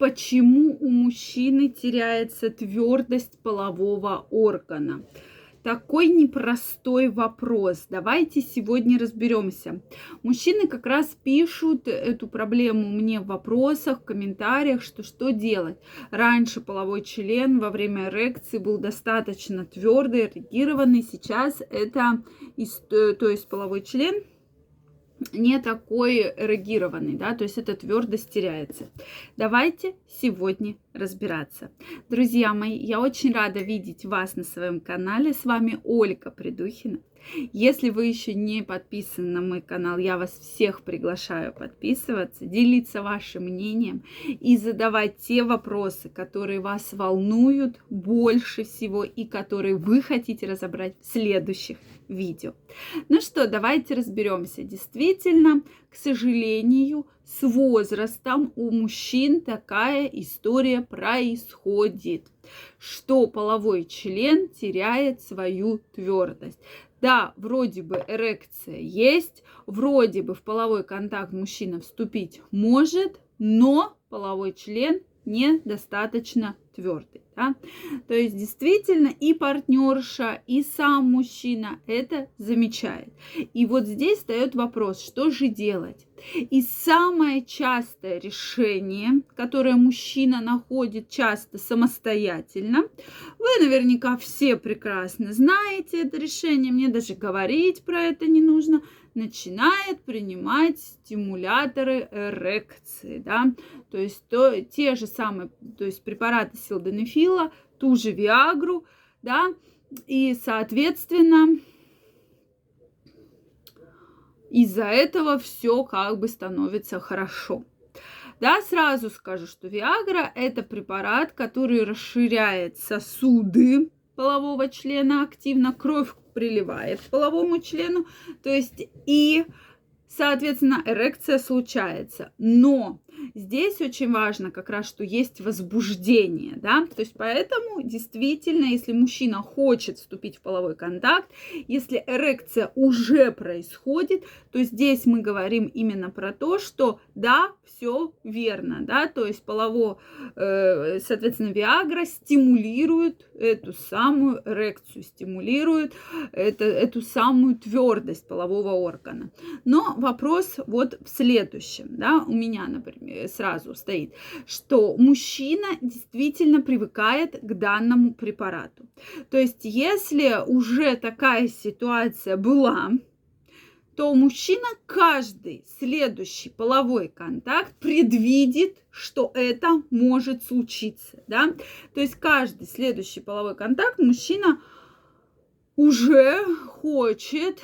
почему у мужчины теряется твердость полового органа? Такой непростой вопрос. Давайте сегодня разберемся. Мужчины как раз пишут эту проблему мне в вопросах, в комментариях, что что делать. Раньше половой член во время эрекции был достаточно твердый, эрегированный. Сейчас это, то есть половой член не такой эрегированный, да, то есть эта твердость теряется. Давайте сегодня разбираться. Друзья мои, я очень рада видеть вас на своем канале. С вами Ольга Придухина. Если вы еще не подписаны на мой канал, я вас всех приглашаю подписываться, делиться вашим мнением и задавать те вопросы, которые вас волнуют больше всего и которые вы хотите разобрать в следующих видео. Ну что, давайте разберемся. Действительно, к сожалению, с возрастом у мужчин такая история происходит, что половой член теряет свою твердость. Да, вроде бы эрекция есть, вроде бы в половой контакт мужчина вступить может, но половой член недостаточно твердый. Да? То есть действительно и партнерша, и сам мужчина это замечает. И вот здесь встает вопрос, что же делать? И самое частое решение, которое мужчина находит часто самостоятельно, вы наверняка все прекрасно знаете это решение, мне даже говорить про это не нужно – начинает принимать стимуляторы эрекции, да, то есть то, те же самые, то есть препараты силденефила, ту же Виагру, да, и, соответственно, из-за этого все как бы становится хорошо. Да, сразу скажу, что Виагра – это препарат, который расширяет сосуды полового члена активно, кровь приливает к половому члену, то есть и, соответственно, эрекция случается. Но Здесь очень важно как раз, что есть возбуждение, да, то есть поэтому действительно, если мужчина хочет вступить в половой контакт, если эрекция уже происходит, то здесь мы говорим именно про то, что да, все верно, да, то есть полово, э, соответственно, Виагра стимулирует эту самую эрекцию, стимулирует это, эту самую твердость полового органа. Но вопрос вот в следующем, да, у меня, например, сразу стоит, что мужчина действительно привыкает к данному препарату. То есть, если уже такая ситуация была, то мужчина каждый следующий половой контакт предвидит, что это может случиться, да, то есть каждый следующий половой контакт мужчина уже хочет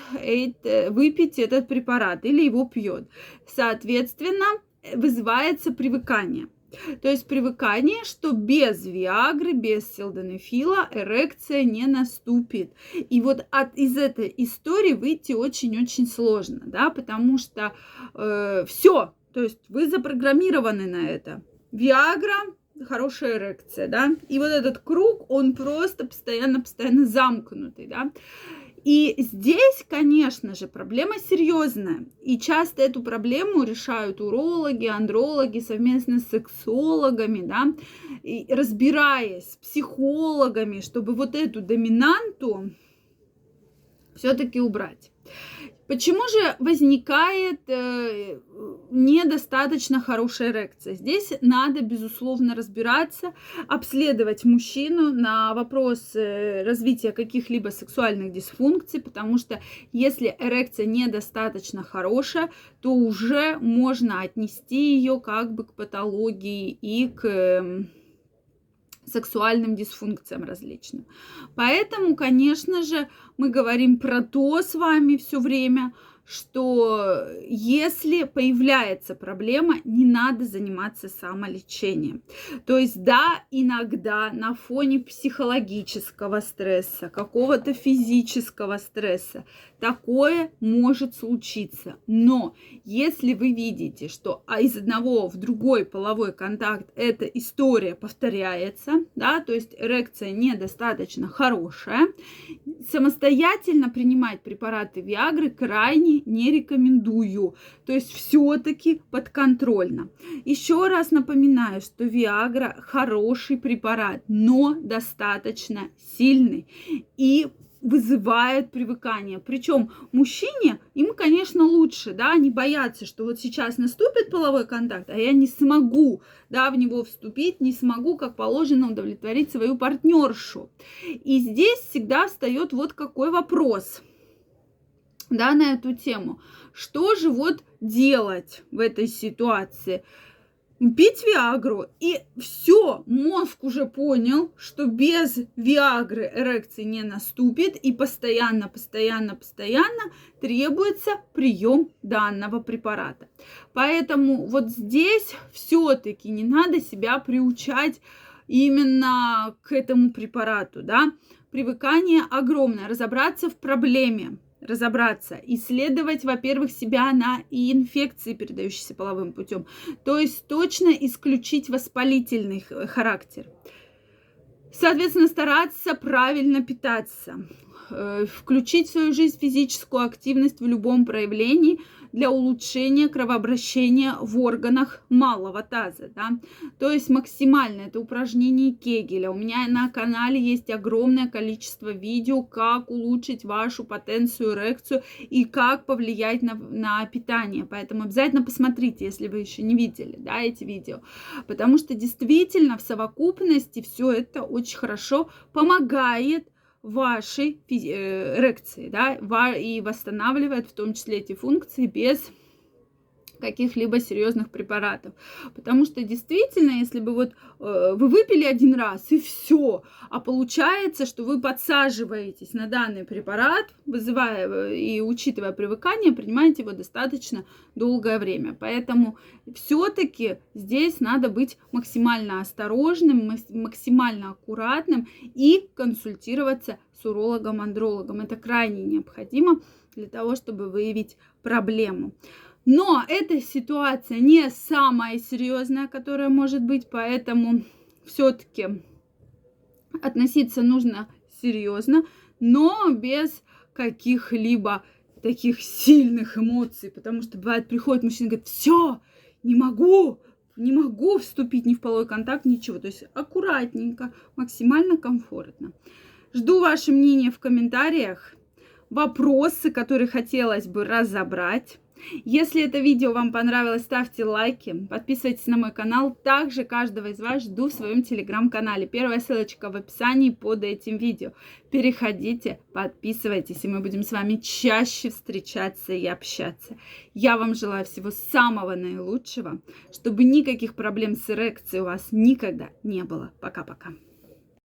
выпить этот препарат или его пьет. Соответственно, вызывается привыкание. То есть привыкание, что без Виагры, без Силденефила эрекция не наступит. И вот от, из этой истории выйти очень-очень сложно, да, потому что э, все, то есть вы запрограммированы на это. Виагра, хорошая эрекция, да, и вот этот круг, он просто постоянно-постоянно замкнутый, да. И здесь, конечно же, проблема серьезная. И часто эту проблему решают урологи, андрологи совместно с сексологами, да, и разбираясь с психологами, чтобы вот эту доминанту все-таки убрать. Почему же возникает э, недостаточно хорошая эрекция? Здесь надо, безусловно, разбираться, обследовать мужчину на вопрос э, развития каких-либо сексуальных дисфункций, потому что если эрекция недостаточно хорошая, то уже можно отнести ее как бы к патологии и к... Э, сексуальным дисфункциям различным. Поэтому, конечно же, мы говорим про то с вами все время, что если появляется проблема, не надо заниматься самолечением. То есть, да, иногда на фоне психологического стресса, какого-то физического стресса, такое может случиться. Но если вы видите, что а из одного в другой половой контакт эта история повторяется, да, то есть эрекция недостаточно хорошая, самостоятельно принимать препараты Виагры крайне не рекомендую. То есть все-таки подконтрольно. Еще раз напоминаю, что Виагра хороший препарат, но достаточно сильный. И вызывает привыкание. Причем мужчине, им, конечно, лучше, да, они боятся, что вот сейчас наступит половой контакт, а я не смогу, да, в него вступить, не смогу, как положено, удовлетворить свою партнершу. И здесь всегда встает вот какой вопрос, да, на эту тему. Что же вот делать в этой ситуации? Пить Виагру, и все, мозг уже понял, что без Виагры эрекции не наступит, и постоянно, постоянно, постоянно требуется прием данного препарата. Поэтому вот здесь все-таки не надо себя приучать именно к этому препарату, да. Привыкание огромное, разобраться в проблеме, разобраться, исследовать, во-первых, себя на и инфекции, передающиеся половым путем, то есть точно исключить воспалительный характер. Соответственно, стараться правильно питаться, включить в свою жизнь физическую активность в любом проявлении – для улучшения кровообращения в органах малого таза. Да? То есть максимально это упражнение Кегеля. У меня на канале есть огромное количество видео, как улучшить вашу потенцию, эрекцию и как повлиять на, на питание. Поэтому обязательно посмотрите, если вы еще не видели да, эти видео. Потому что действительно в совокупности все это очень хорошо помогает вашей э, эрекции, да, и восстанавливает в том числе эти функции без каких-либо серьезных препаратов. Потому что действительно, если бы вот э, вы выпили один раз и все, а получается, что вы подсаживаетесь на данный препарат, вызывая э, и учитывая привыкание, принимаете его достаточно долгое время. Поэтому все-таки здесь надо быть максимально осторожным, максимально аккуратным и консультироваться с урологом-андрологом. Это крайне необходимо для того, чтобы выявить проблему. Но эта ситуация не самая серьезная, которая может быть, поэтому все-таки относиться нужно серьезно, но без каких-либо таких сильных эмоций, потому что бывает приходит мужчина и говорит, все, не могу, не могу вступить ни в половой контакт, ничего. То есть аккуратненько, максимально комфортно. Жду ваше мнение в комментариях, вопросы, которые хотелось бы разобрать. Если это видео вам понравилось, ставьте лайки, подписывайтесь на мой канал. Также каждого из вас жду в своем телеграм-канале. Первая ссылочка в описании под этим видео. Переходите, подписывайтесь, и мы будем с вами чаще встречаться и общаться. Я вам желаю всего самого наилучшего, чтобы никаких проблем с эрекцией у вас никогда не было. Пока-пока.